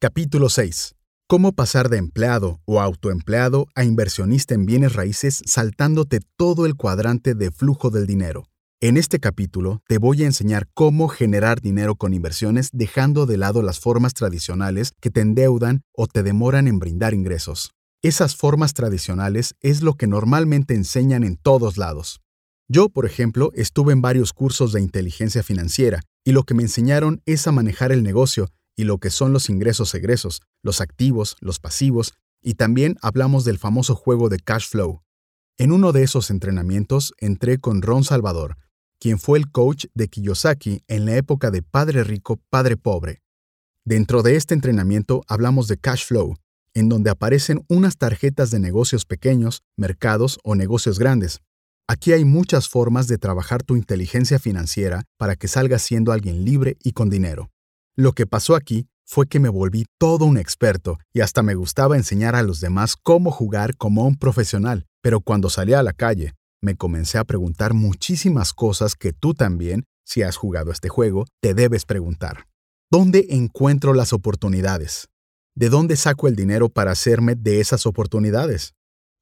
Capítulo 6. Cómo pasar de empleado o autoempleado a inversionista en bienes raíces saltándote todo el cuadrante de flujo del dinero. En este capítulo te voy a enseñar cómo generar dinero con inversiones dejando de lado las formas tradicionales que te endeudan o te demoran en brindar ingresos. Esas formas tradicionales es lo que normalmente enseñan en todos lados. Yo, por ejemplo, estuve en varios cursos de inteligencia financiera y lo que me enseñaron es a manejar el negocio y lo que son los ingresos egresos, los activos, los pasivos, y también hablamos del famoso juego de cash flow. En uno de esos entrenamientos entré con Ron Salvador, quien fue el coach de Kiyosaki en la época de Padre Rico, Padre Pobre. Dentro de este entrenamiento hablamos de cash flow, en donde aparecen unas tarjetas de negocios pequeños, mercados o negocios grandes. Aquí hay muchas formas de trabajar tu inteligencia financiera para que salgas siendo alguien libre y con dinero. Lo que pasó aquí fue que me volví todo un experto y hasta me gustaba enseñar a los demás cómo jugar como un profesional, pero cuando salí a la calle, me comencé a preguntar muchísimas cosas que tú también, si has jugado este juego, te debes preguntar. ¿Dónde encuentro las oportunidades? ¿De dónde saco el dinero para hacerme de esas oportunidades?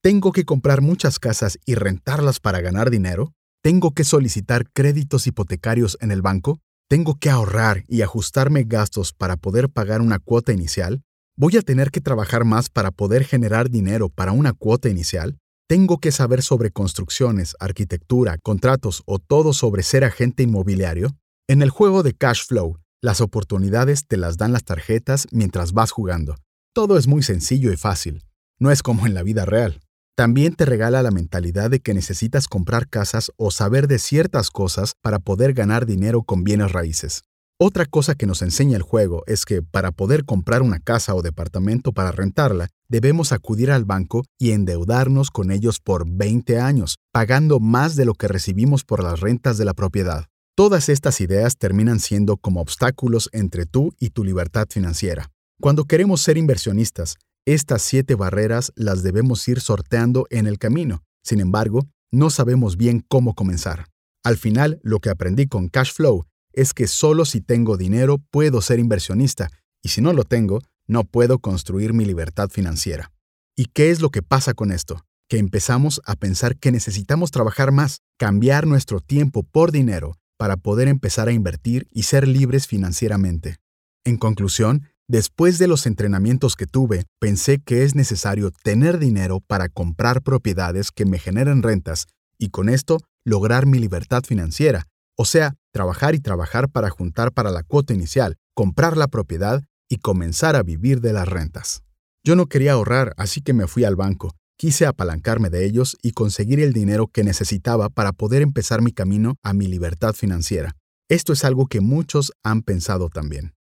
¿Tengo que comprar muchas casas y rentarlas para ganar dinero? ¿Tengo que solicitar créditos hipotecarios en el banco? ¿Tengo que ahorrar y ajustarme gastos para poder pagar una cuota inicial? ¿Voy a tener que trabajar más para poder generar dinero para una cuota inicial? ¿Tengo que saber sobre construcciones, arquitectura, contratos o todo sobre ser agente inmobiliario? En el juego de cash flow, las oportunidades te las dan las tarjetas mientras vas jugando. Todo es muy sencillo y fácil. No es como en la vida real. También te regala la mentalidad de que necesitas comprar casas o saber de ciertas cosas para poder ganar dinero con bienes raíces. Otra cosa que nos enseña el juego es que para poder comprar una casa o departamento para rentarla, debemos acudir al banco y endeudarnos con ellos por 20 años, pagando más de lo que recibimos por las rentas de la propiedad. Todas estas ideas terminan siendo como obstáculos entre tú y tu libertad financiera. Cuando queremos ser inversionistas, estas siete barreras las debemos ir sorteando en el camino. Sin embargo, no sabemos bien cómo comenzar. Al final, lo que aprendí con Cash Flow es que solo si tengo dinero puedo ser inversionista, y si no lo tengo, no puedo construir mi libertad financiera. ¿Y qué es lo que pasa con esto? Que empezamos a pensar que necesitamos trabajar más, cambiar nuestro tiempo por dinero para poder empezar a invertir y ser libres financieramente. En conclusión, Después de los entrenamientos que tuve, pensé que es necesario tener dinero para comprar propiedades que me generen rentas y con esto lograr mi libertad financiera, o sea, trabajar y trabajar para juntar para la cuota inicial, comprar la propiedad y comenzar a vivir de las rentas. Yo no quería ahorrar, así que me fui al banco, quise apalancarme de ellos y conseguir el dinero que necesitaba para poder empezar mi camino a mi libertad financiera. Esto es algo que muchos han pensado también.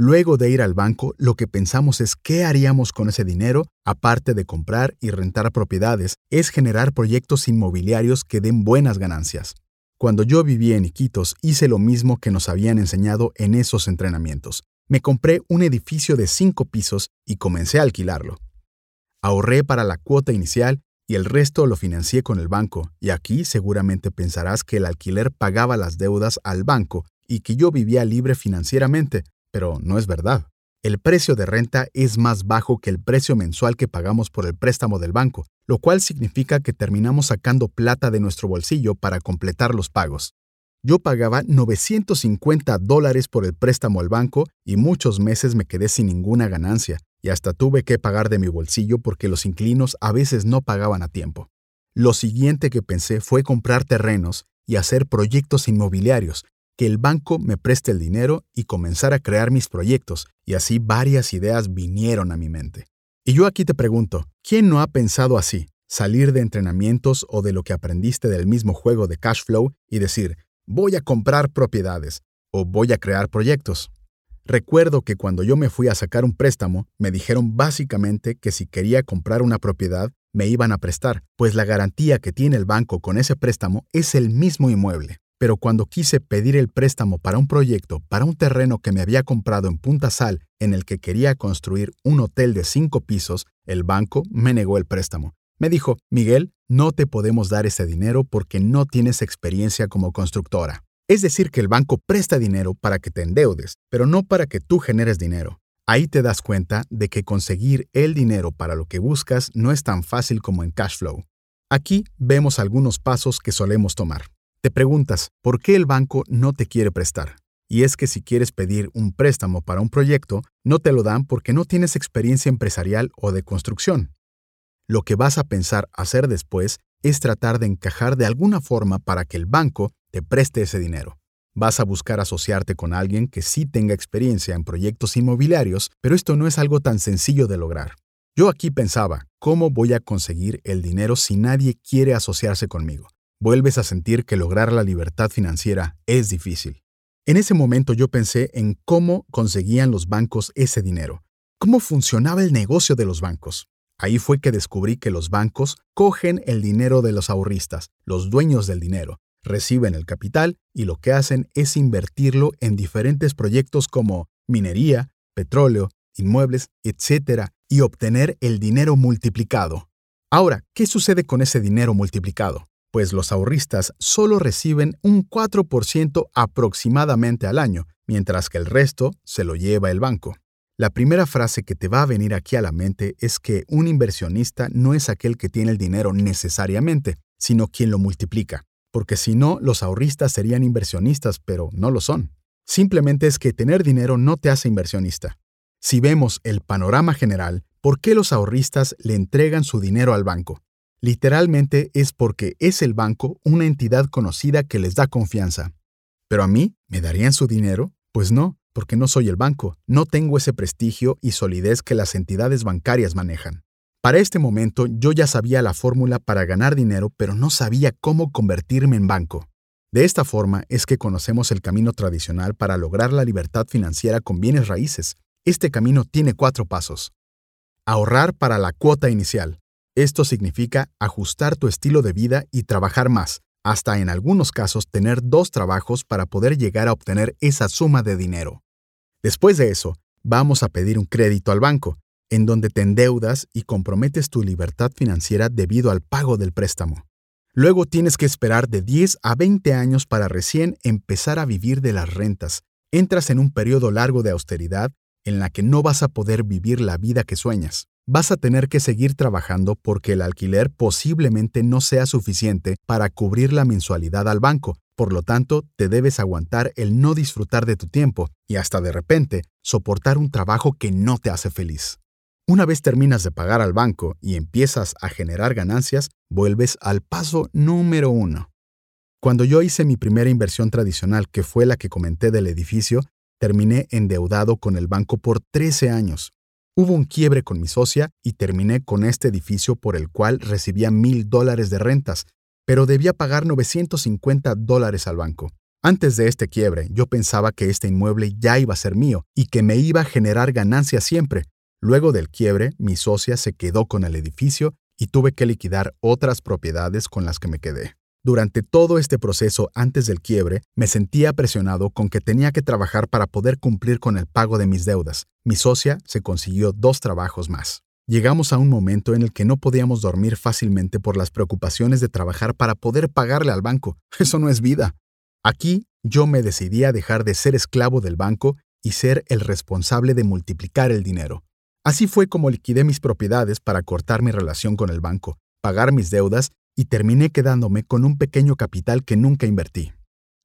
Luego de ir al banco, lo que pensamos es qué haríamos con ese dinero, aparte de comprar y rentar propiedades, es generar proyectos inmobiliarios que den buenas ganancias. Cuando yo vivía en Iquitos, hice lo mismo que nos habían enseñado en esos entrenamientos. Me compré un edificio de cinco pisos y comencé a alquilarlo. Ahorré para la cuota inicial y el resto lo financié con el banco, y aquí seguramente pensarás que el alquiler pagaba las deudas al banco y que yo vivía libre financieramente, pero no es verdad. El precio de renta es más bajo que el precio mensual que pagamos por el préstamo del banco, lo cual significa que terminamos sacando plata de nuestro bolsillo para completar los pagos. Yo pagaba 950 dólares por el préstamo al banco y muchos meses me quedé sin ninguna ganancia, y hasta tuve que pagar de mi bolsillo porque los inquilinos a veces no pagaban a tiempo. Lo siguiente que pensé fue comprar terrenos y hacer proyectos inmobiliarios, que el banco me preste el dinero y comenzar a crear mis proyectos, y así varias ideas vinieron a mi mente. Y yo aquí te pregunto, ¿quién no ha pensado así? Salir de entrenamientos o de lo que aprendiste del mismo juego de cash flow y decir, voy a comprar propiedades o voy a crear proyectos. Recuerdo que cuando yo me fui a sacar un préstamo, me dijeron básicamente que si quería comprar una propiedad, me iban a prestar, pues la garantía que tiene el banco con ese préstamo es el mismo inmueble. Pero cuando quise pedir el préstamo para un proyecto, para un terreno que me había comprado en Punta Sal, en el que quería construir un hotel de cinco pisos, el banco me negó el préstamo. Me dijo, Miguel, no te podemos dar ese dinero porque no tienes experiencia como constructora. Es decir, que el banco presta dinero para que te endeudes, pero no para que tú generes dinero. Ahí te das cuenta de que conseguir el dinero para lo que buscas no es tan fácil como en cash flow. Aquí vemos algunos pasos que solemos tomar. Te preguntas, ¿por qué el banco no te quiere prestar? Y es que si quieres pedir un préstamo para un proyecto, no te lo dan porque no tienes experiencia empresarial o de construcción. Lo que vas a pensar hacer después es tratar de encajar de alguna forma para que el banco te preste ese dinero. Vas a buscar asociarte con alguien que sí tenga experiencia en proyectos inmobiliarios, pero esto no es algo tan sencillo de lograr. Yo aquí pensaba, ¿cómo voy a conseguir el dinero si nadie quiere asociarse conmigo? Vuelves a sentir que lograr la libertad financiera es difícil. En ese momento yo pensé en cómo conseguían los bancos ese dinero, cómo funcionaba el negocio de los bancos. Ahí fue que descubrí que los bancos cogen el dinero de los ahorristas, los dueños del dinero, reciben el capital y lo que hacen es invertirlo en diferentes proyectos como minería, petróleo, inmuebles, etc., y obtener el dinero multiplicado. Ahora, ¿qué sucede con ese dinero multiplicado? Pues los ahorristas solo reciben un 4% aproximadamente al año, mientras que el resto se lo lleva el banco. La primera frase que te va a venir aquí a la mente es que un inversionista no es aquel que tiene el dinero necesariamente, sino quien lo multiplica, porque si no, los ahorristas serían inversionistas, pero no lo son. Simplemente es que tener dinero no te hace inversionista. Si vemos el panorama general, ¿por qué los ahorristas le entregan su dinero al banco? Literalmente es porque es el banco una entidad conocida que les da confianza. ¿Pero a mí me darían su dinero? Pues no, porque no soy el banco, no tengo ese prestigio y solidez que las entidades bancarias manejan. Para este momento yo ya sabía la fórmula para ganar dinero, pero no sabía cómo convertirme en banco. De esta forma es que conocemos el camino tradicional para lograr la libertad financiera con bienes raíces. Este camino tiene cuatro pasos. Ahorrar para la cuota inicial. Esto significa ajustar tu estilo de vida y trabajar más, hasta en algunos casos tener dos trabajos para poder llegar a obtener esa suma de dinero. Después de eso, vamos a pedir un crédito al banco, en donde te endeudas y comprometes tu libertad financiera debido al pago del préstamo. Luego tienes que esperar de 10 a 20 años para recién empezar a vivir de las rentas. Entras en un periodo largo de austeridad en la que no vas a poder vivir la vida que sueñas. Vas a tener que seguir trabajando porque el alquiler posiblemente no sea suficiente para cubrir la mensualidad al banco por lo tanto, te debes aguantar el no disfrutar de tu tiempo y hasta de repente soportar un trabajo que no te hace feliz. Una vez terminas de pagar al banco y empiezas a generar ganancias, vuelves al paso número uno. Cuando yo hice mi primera inversión tradicional, que fue la que comenté del edificio, terminé endeudado con el banco por 13 años. Hubo un quiebre con mi socia y terminé con este edificio por el cual recibía mil dólares de rentas, pero debía pagar 950 dólares al banco. Antes de este quiebre, yo pensaba que este inmueble ya iba a ser mío y que me iba a generar ganancias siempre. Luego del quiebre, mi socia se quedó con el edificio y tuve que liquidar otras propiedades con las que me quedé. Durante todo este proceso antes del quiebre, me sentía presionado con que tenía que trabajar para poder cumplir con el pago de mis deudas. Mi socia se consiguió dos trabajos más. Llegamos a un momento en el que no podíamos dormir fácilmente por las preocupaciones de trabajar para poder pagarle al banco. Eso no es vida. Aquí yo me decidí a dejar de ser esclavo del banco y ser el responsable de multiplicar el dinero. Así fue como liquidé mis propiedades para cortar mi relación con el banco, pagar mis deudas y terminé quedándome con un pequeño capital que nunca invertí.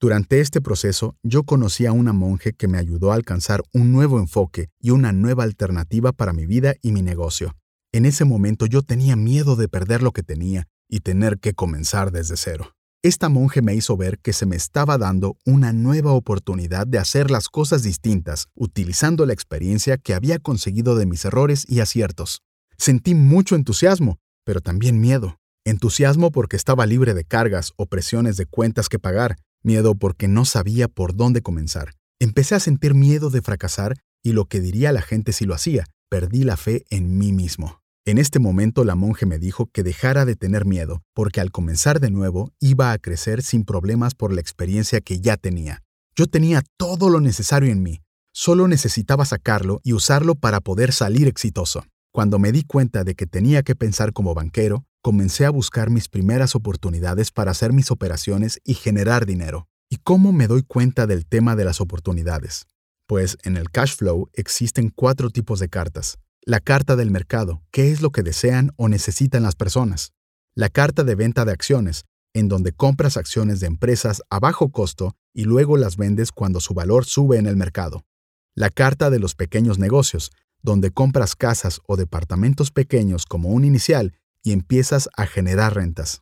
Durante este proceso, yo conocí a una monje que me ayudó a alcanzar un nuevo enfoque y una nueva alternativa para mi vida y mi negocio. En ese momento yo tenía miedo de perder lo que tenía y tener que comenzar desde cero. Esta monje me hizo ver que se me estaba dando una nueva oportunidad de hacer las cosas distintas, utilizando la experiencia que había conseguido de mis errores y aciertos. Sentí mucho entusiasmo, pero también miedo. Entusiasmo porque estaba libre de cargas o presiones de cuentas que pagar, miedo porque no sabía por dónde comenzar. Empecé a sentir miedo de fracasar y lo que diría la gente si lo hacía. Perdí la fe en mí mismo. En este momento la monje me dijo que dejara de tener miedo, porque al comenzar de nuevo iba a crecer sin problemas por la experiencia que ya tenía. Yo tenía todo lo necesario en mí, solo necesitaba sacarlo y usarlo para poder salir exitoso. Cuando me di cuenta de que tenía que pensar como banquero, comencé a buscar mis primeras oportunidades para hacer mis operaciones y generar dinero. ¿Y cómo me doy cuenta del tema de las oportunidades? Pues en el cash flow existen cuatro tipos de cartas. La carta del mercado, qué es lo que desean o necesitan las personas. La carta de venta de acciones, en donde compras acciones de empresas a bajo costo y luego las vendes cuando su valor sube en el mercado. La carta de los pequeños negocios, donde compras casas o departamentos pequeños como un inicial y empiezas a generar rentas.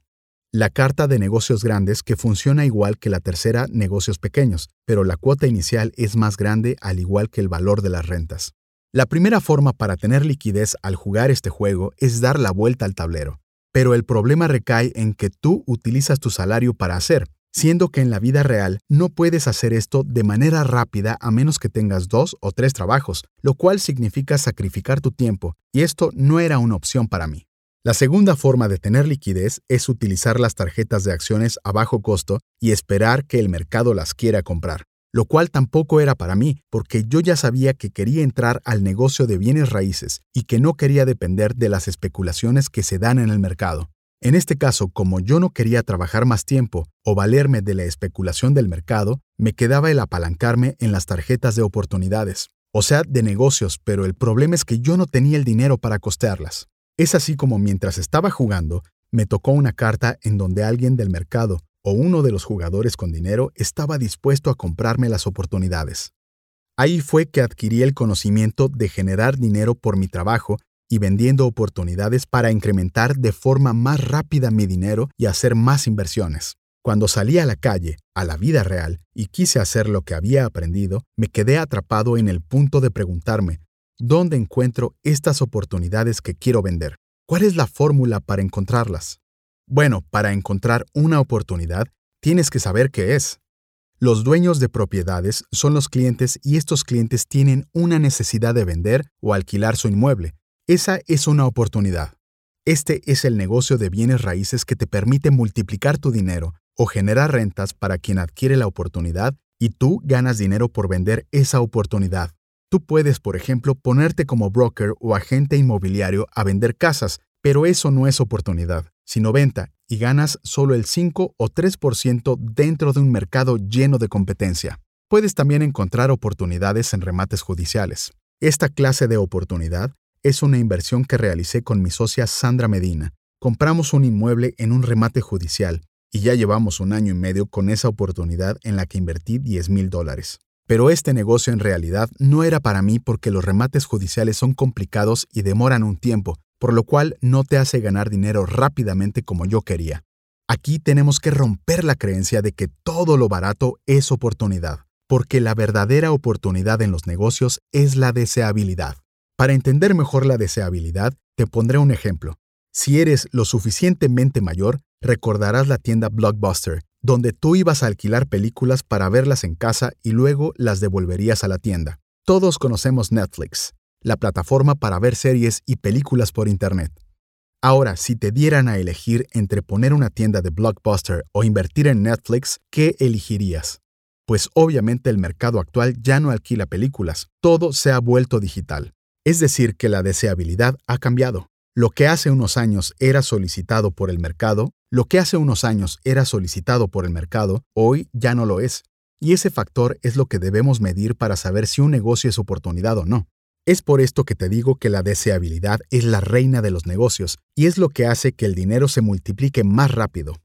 La carta de negocios grandes que funciona igual que la tercera negocios pequeños, pero la cuota inicial es más grande al igual que el valor de las rentas. La primera forma para tener liquidez al jugar este juego es dar la vuelta al tablero, pero el problema recae en que tú utilizas tu salario para hacer, siendo que en la vida real no puedes hacer esto de manera rápida a menos que tengas dos o tres trabajos, lo cual significa sacrificar tu tiempo, y esto no era una opción para mí. La segunda forma de tener liquidez es utilizar las tarjetas de acciones a bajo costo y esperar que el mercado las quiera comprar, lo cual tampoco era para mí porque yo ya sabía que quería entrar al negocio de bienes raíces y que no quería depender de las especulaciones que se dan en el mercado. En este caso, como yo no quería trabajar más tiempo o valerme de la especulación del mercado, me quedaba el apalancarme en las tarjetas de oportunidades, o sea, de negocios, pero el problema es que yo no tenía el dinero para costearlas. Es así como mientras estaba jugando, me tocó una carta en donde alguien del mercado o uno de los jugadores con dinero estaba dispuesto a comprarme las oportunidades. Ahí fue que adquirí el conocimiento de generar dinero por mi trabajo y vendiendo oportunidades para incrementar de forma más rápida mi dinero y hacer más inversiones. Cuando salí a la calle, a la vida real, y quise hacer lo que había aprendido, me quedé atrapado en el punto de preguntarme, ¿Dónde encuentro estas oportunidades que quiero vender? ¿Cuál es la fórmula para encontrarlas? Bueno, para encontrar una oportunidad, tienes que saber qué es. Los dueños de propiedades son los clientes y estos clientes tienen una necesidad de vender o alquilar su inmueble. Esa es una oportunidad. Este es el negocio de bienes raíces que te permite multiplicar tu dinero o generar rentas para quien adquiere la oportunidad y tú ganas dinero por vender esa oportunidad. Tú puedes, por ejemplo, ponerte como broker o agente inmobiliario a vender casas, pero eso no es oportunidad, sino venta, y ganas solo el 5 o 3% dentro de un mercado lleno de competencia. Puedes también encontrar oportunidades en remates judiciales. Esta clase de oportunidad es una inversión que realicé con mi socia Sandra Medina. Compramos un inmueble en un remate judicial y ya llevamos un año y medio con esa oportunidad en la que invertí 10 mil dólares. Pero este negocio en realidad no era para mí porque los remates judiciales son complicados y demoran un tiempo, por lo cual no te hace ganar dinero rápidamente como yo quería. Aquí tenemos que romper la creencia de que todo lo barato es oportunidad, porque la verdadera oportunidad en los negocios es la deseabilidad. Para entender mejor la deseabilidad, te pondré un ejemplo. Si eres lo suficientemente mayor, recordarás la tienda Blockbuster, donde tú ibas a alquilar películas para verlas en casa y luego las devolverías a la tienda. Todos conocemos Netflix, la plataforma para ver series y películas por Internet. Ahora, si te dieran a elegir entre poner una tienda de Blockbuster o invertir en Netflix, ¿qué elegirías? Pues obviamente el mercado actual ya no alquila películas, todo se ha vuelto digital. Es decir, que la deseabilidad ha cambiado. Lo que hace unos años era solicitado por el mercado, lo que hace unos años era solicitado por el mercado, hoy ya no lo es. Y ese factor es lo que debemos medir para saber si un negocio es oportunidad o no. Es por esto que te digo que la deseabilidad es la reina de los negocios y es lo que hace que el dinero se multiplique más rápido.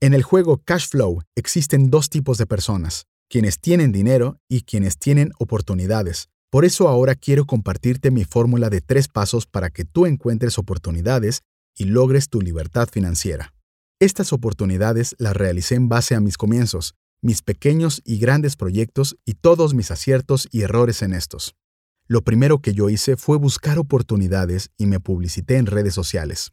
En el juego Cash Flow existen dos tipos de personas, quienes tienen dinero y quienes tienen oportunidades. Por eso ahora quiero compartirte mi fórmula de tres pasos para que tú encuentres oportunidades y logres tu libertad financiera. Estas oportunidades las realicé en base a mis comienzos, mis pequeños y grandes proyectos y todos mis aciertos y errores en estos. Lo primero que yo hice fue buscar oportunidades y me publicité en redes sociales.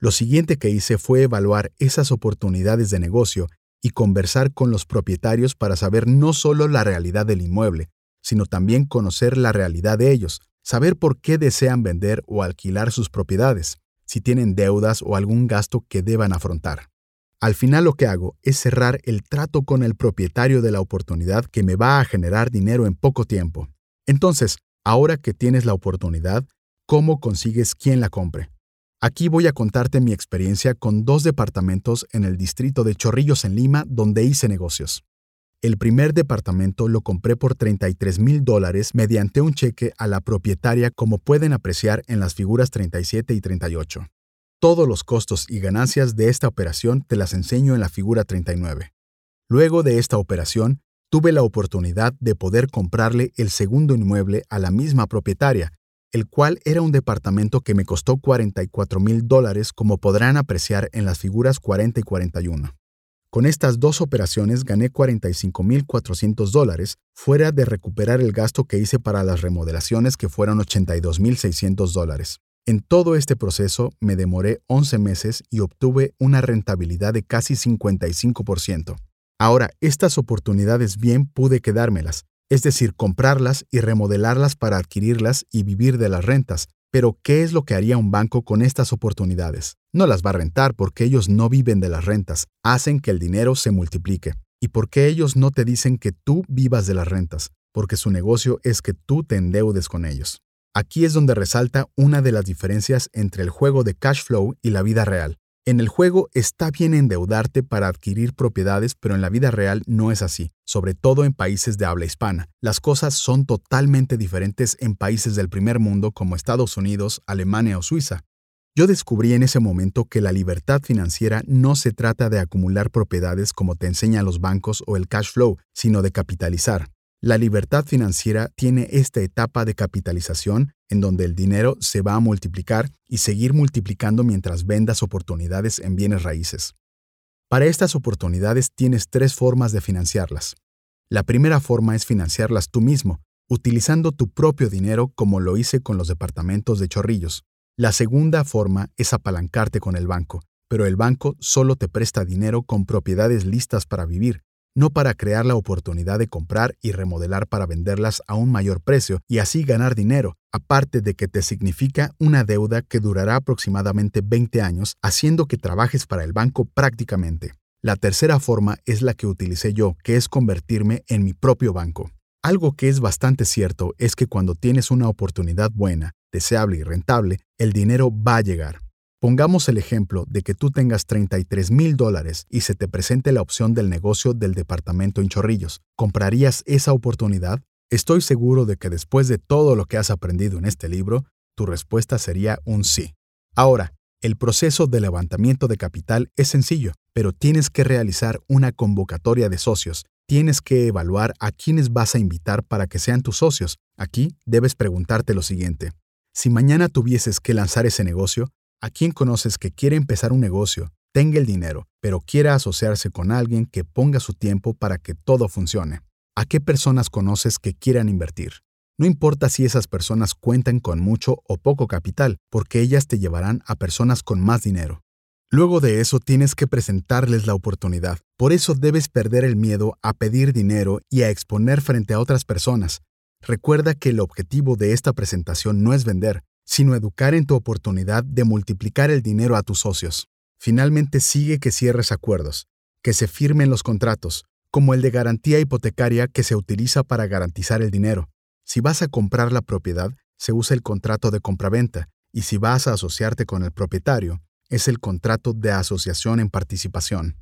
Lo siguiente que hice fue evaluar esas oportunidades de negocio y conversar con los propietarios para saber no solo la realidad del inmueble, sino también conocer la realidad de ellos, saber por qué desean vender o alquilar sus propiedades, si tienen deudas o algún gasto que deban afrontar. Al final lo que hago es cerrar el trato con el propietario de la oportunidad que me va a generar dinero en poco tiempo. Entonces, ahora que tienes la oportunidad, ¿cómo consigues quien la compre? Aquí voy a contarte mi experiencia con dos departamentos en el distrito de Chorrillos en Lima donde hice negocios. El primer departamento lo compré por 33 mil dólares mediante un cheque a la propietaria como pueden apreciar en las figuras 37 y 38. Todos los costos y ganancias de esta operación te las enseño en la figura 39. Luego de esta operación, tuve la oportunidad de poder comprarle el segundo inmueble a la misma propietaria, el cual era un departamento que me costó 44 mil dólares como podrán apreciar en las figuras 40 y 41. Con estas dos operaciones gané 45.400 dólares, fuera de recuperar el gasto que hice para las remodelaciones que fueron 82.600 dólares. En todo este proceso me demoré 11 meses y obtuve una rentabilidad de casi 55%. Ahora, estas oportunidades bien pude quedármelas, es decir, comprarlas y remodelarlas para adquirirlas y vivir de las rentas, pero, ¿qué es lo que haría un banco con estas oportunidades? No las va a rentar porque ellos no viven de las rentas, hacen que el dinero se multiplique. ¿Y por qué ellos no te dicen que tú vivas de las rentas? Porque su negocio es que tú te endeudes con ellos. Aquí es donde resalta una de las diferencias entre el juego de cash flow y la vida real. En el juego está bien endeudarte para adquirir propiedades, pero en la vida real no es así, sobre todo en países de habla hispana. Las cosas son totalmente diferentes en países del primer mundo como Estados Unidos, Alemania o Suiza. Yo descubrí en ese momento que la libertad financiera no se trata de acumular propiedades como te enseñan los bancos o el cash flow, sino de capitalizar. La libertad financiera tiene esta etapa de capitalización en donde el dinero se va a multiplicar y seguir multiplicando mientras vendas oportunidades en bienes raíces. Para estas oportunidades tienes tres formas de financiarlas. La primera forma es financiarlas tú mismo, utilizando tu propio dinero como lo hice con los departamentos de Chorrillos. La segunda forma es apalancarte con el banco, pero el banco solo te presta dinero con propiedades listas para vivir, no para crear la oportunidad de comprar y remodelar para venderlas a un mayor precio y así ganar dinero, aparte de que te significa una deuda que durará aproximadamente 20 años, haciendo que trabajes para el banco prácticamente. La tercera forma es la que utilicé yo, que es convertirme en mi propio banco. Algo que es bastante cierto es que cuando tienes una oportunidad buena, deseable y rentable, el dinero va a llegar. Pongamos el ejemplo de que tú tengas 33 mil dólares y se te presente la opción del negocio del departamento en Chorrillos. ¿Comprarías esa oportunidad? Estoy seguro de que después de todo lo que has aprendido en este libro, tu respuesta sería un sí. Ahora, el proceso de levantamiento de capital es sencillo, pero tienes que realizar una convocatoria de socios. Tienes que evaluar a quiénes vas a invitar para que sean tus socios. Aquí debes preguntarte lo siguiente. Si mañana tuvieses que lanzar ese negocio, ¿A quién conoces que quiere empezar un negocio, tenga el dinero, pero quiera asociarse con alguien que ponga su tiempo para que todo funcione? ¿A qué personas conoces que quieran invertir? No importa si esas personas cuentan con mucho o poco capital, porque ellas te llevarán a personas con más dinero. Luego de eso tienes que presentarles la oportunidad. Por eso debes perder el miedo a pedir dinero y a exponer frente a otras personas. Recuerda que el objetivo de esta presentación no es vender, sino educar en tu oportunidad de multiplicar el dinero a tus socios. Finalmente sigue que cierres acuerdos, que se firmen los contratos, como el de garantía hipotecaria que se utiliza para garantizar el dinero. Si vas a comprar la propiedad, se usa el contrato de compraventa, y si vas a asociarte con el propietario, es el contrato de asociación en participación.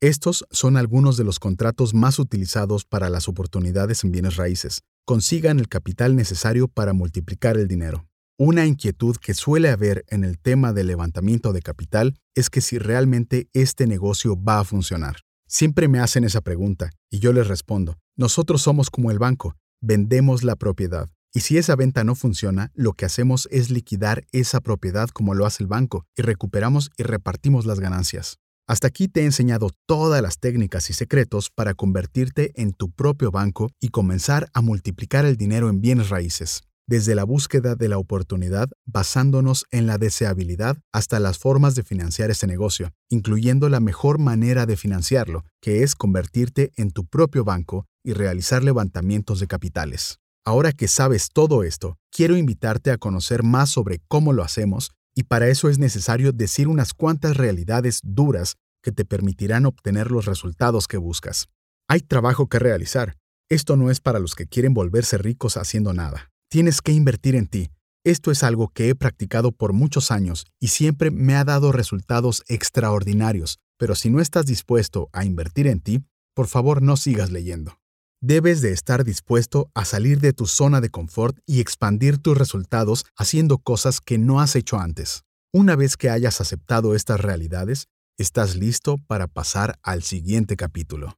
Estos son algunos de los contratos más utilizados para las oportunidades en bienes raíces. Consigan el capital necesario para multiplicar el dinero. Una inquietud que suele haber en el tema del levantamiento de capital es que si realmente este negocio va a funcionar. Siempre me hacen esa pregunta y yo les respondo, nosotros somos como el banco, vendemos la propiedad. Y si esa venta no funciona, lo que hacemos es liquidar esa propiedad como lo hace el banco y recuperamos y repartimos las ganancias. Hasta aquí te he enseñado todas las técnicas y secretos para convertirte en tu propio banco y comenzar a multiplicar el dinero en bienes raíces desde la búsqueda de la oportunidad basándonos en la deseabilidad hasta las formas de financiar ese negocio, incluyendo la mejor manera de financiarlo, que es convertirte en tu propio banco y realizar levantamientos de capitales. Ahora que sabes todo esto, quiero invitarte a conocer más sobre cómo lo hacemos y para eso es necesario decir unas cuantas realidades duras que te permitirán obtener los resultados que buscas. Hay trabajo que realizar. Esto no es para los que quieren volverse ricos haciendo nada. Tienes que invertir en ti. Esto es algo que he practicado por muchos años y siempre me ha dado resultados extraordinarios, pero si no estás dispuesto a invertir en ti, por favor no sigas leyendo. Debes de estar dispuesto a salir de tu zona de confort y expandir tus resultados haciendo cosas que no has hecho antes. Una vez que hayas aceptado estas realidades, estás listo para pasar al siguiente capítulo.